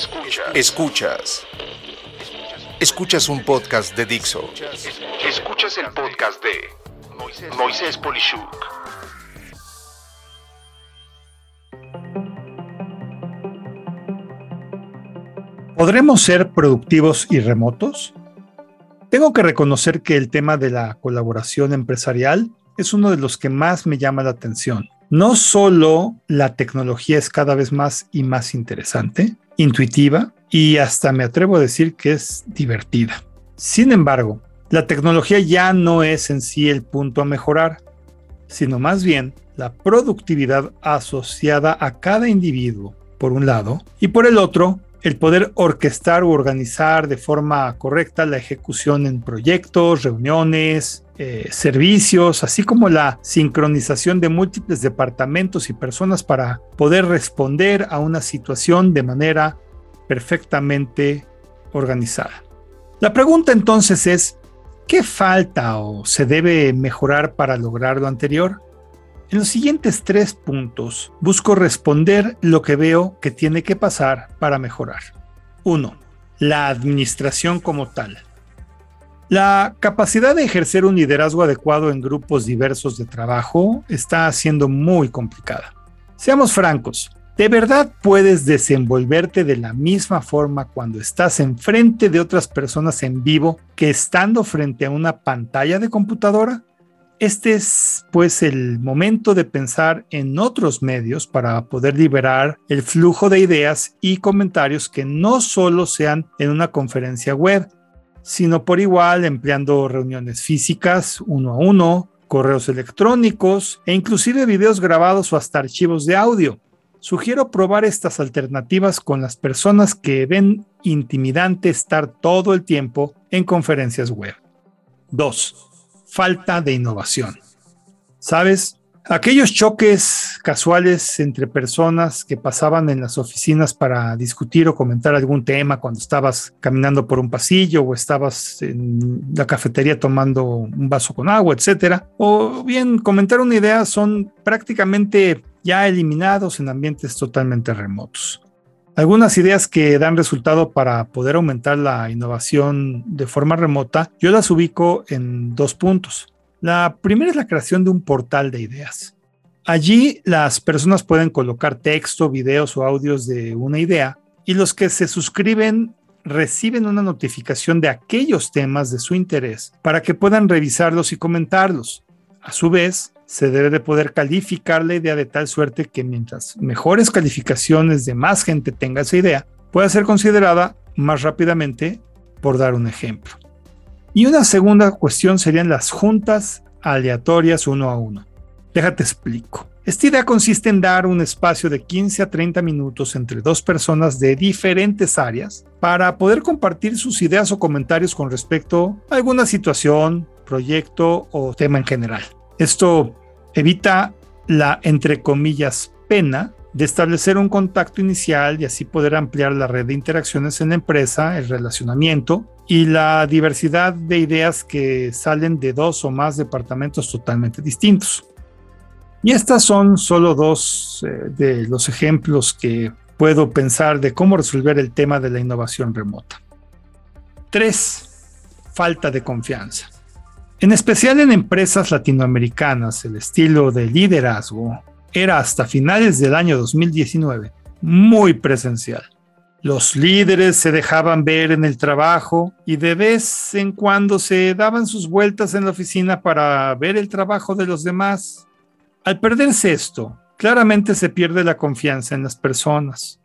Escuchas. Escuchas. Escuchas un podcast de Dixo. Escuchas el podcast de Moisés Polishuk. ¿Podremos ser productivos y remotos? Tengo que reconocer que el tema de la colaboración empresarial es uno de los que más me llama la atención. No solo la tecnología es cada vez más y más interesante, intuitiva y hasta me atrevo a decir que es divertida. Sin embargo, la tecnología ya no es en sí el punto a mejorar, sino más bien la productividad asociada a cada individuo, por un lado, y por el otro, el poder orquestar u organizar de forma correcta la ejecución en proyectos, reuniones, eh, servicios, así como la sincronización de múltiples departamentos y personas para poder responder a una situación de manera perfectamente organizada. La pregunta entonces es, ¿qué falta o se debe mejorar para lograr lo anterior? En los siguientes tres puntos busco responder lo que veo que tiene que pasar para mejorar. 1. La administración como tal. La capacidad de ejercer un liderazgo adecuado en grupos diversos de trabajo está siendo muy complicada. Seamos francos, ¿de verdad puedes desenvolverte de la misma forma cuando estás enfrente de otras personas en vivo que estando frente a una pantalla de computadora? Este es pues el momento de pensar en otros medios para poder liberar el flujo de ideas y comentarios que no solo sean en una conferencia web, sino por igual empleando reuniones físicas uno a uno, correos electrónicos e inclusive videos grabados o hasta archivos de audio. Sugiero probar estas alternativas con las personas que ven intimidante estar todo el tiempo en conferencias web. 2 falta de innovación. ¿Sabes? Aquellos choques casuales entre personas que pasaban en las oficinas para discutir o comentar algún tema cuando estabas caminando por un pasillo o estabas en la cafetería tomando un vaso con agua, etcétera, o bien comentar una idea son prácticamente ya eliminados en ambientes totalmente remotos. Algunas ideas que dan resultado para poder aumentar la innovación de forma remota, yo las ubico en dos puntos. La primera es la creación de un portal de ideas. Allí las personas pueden colocar texto, videos o audios de una idea y los que se suscriben reciben una notificación de aquellos temas de su interés para que puedan revisarlos y comentarlos. A su vez, se debe de poder calificar la idea de tal suerte que mientras mejores calificaciones de más gente tenga esa idea, pueda ser considerada más rápidamente, por dar un ejemplo. Y una segunda cuestión serían las juntas aleatorias uno a uno. Déjate explico. Esta idea consiste en dar un espacio de 15 a 30 minutos entre dos personas de diferentes áreas para poder compartir sus ideas o comentarios con respecto a alguna situación, proyecto o tema en general. Esto evita la, entre comillas, pena de establecer un contacto inicial y así poder ampliar la red de interacciones en la empresa, el relacionamiento y la diversidad de ideas que salen de dos o más departamentos totalmente distintos. Y estas son solo dos eh, de los ejemplos que puedo pensar de cómo resolver el tema de la innovación remota. 3. Falta de confianza. En especial en empresas latinoamericanas, el estilo de liderazgo era hasta finales del año 2019 muy presencial. Los líderes se dejaban ver en el trabajo y de vez en cuando se daban sus vueltas en la oficina para ver el trabajo de los demás. Al perderse esto, claramente se pierde la confianza en las personas,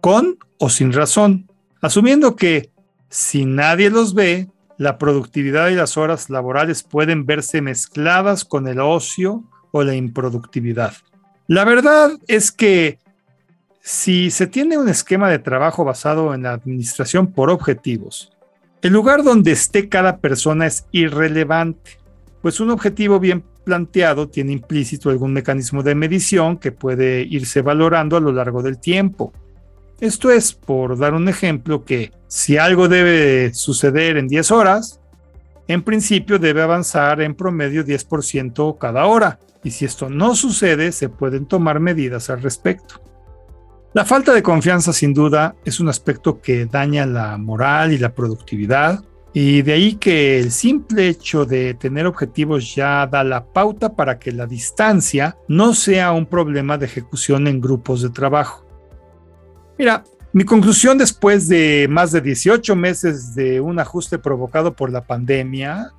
con o sin razón, asumiendo que si nadie los ve, la productividad y las horas laborales pueden verse mezcladas con el ocio o la improductividad. La verdad es que si se tiene un esquema de trabajo basado en la administración por objetivos, el lugar donde esté cada persona es irrelevante, pues un objetivo bien planteado tiene implícito algún mecanismo de medición que puede irse valorando a lo largo del tiempo. Esto es, por dar un ejemplo, que si algo debe suceder en 10 horas, en principio debe avanzar en promedio 10% cada hora. Y si esto no sucede, se pueden tomar medidas al respecto. La falta de confianza sin duda es un aspecto que daña la moral y la productividad y de ahí que el simple hecho de tener objetivos ya da la pauta para que la distancia no sea un problema de ejecución en grupos de trabajo. Mira, mi conclusión después de más de 18 meses de un ajuste provocado por la pandemia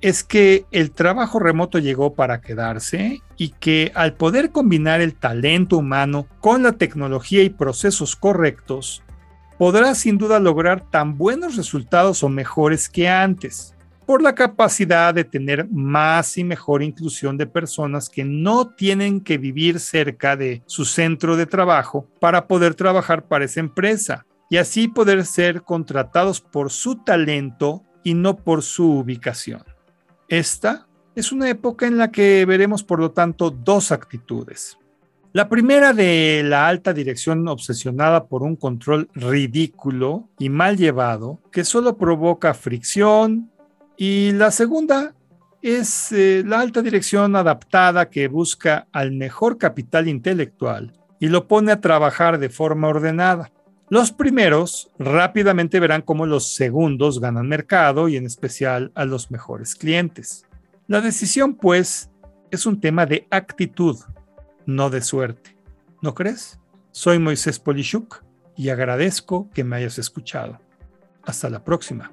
es que el trabajo remoto llegó para quedarse y que al poder combinar el talento humano con la tecnología y procesos correctos, podrá sin duda lograr tan buenos resultados o mejores que antes, por la capacidad de tener más y mejor inclusión de personas que no tienen que vivir cerca de su centro de trabajo para poder trabajar para esa empresa y así poder ser contratados por su talento y no por su ubicación. Esta es una época en la que veremos, por lo tanto, dos actitudes. La primera de la alta dirección obsesionada por un control ridículo y mal llevado que solo provoca fricción. Y la segunda es eh, la alta dirección adaptada que busca al mejor capital intelectual y lo pone a trabajar de forma ordenada. Los primeros rápidamente verán cómo los segundos ganan mercado y en especial a los mejores clientes. La decisión, pues, es un tema de actitud no de suerte. ¿No crees? Soy Moisés Polishuk y agradezco que me hayas escuchado. Hasta la próxima.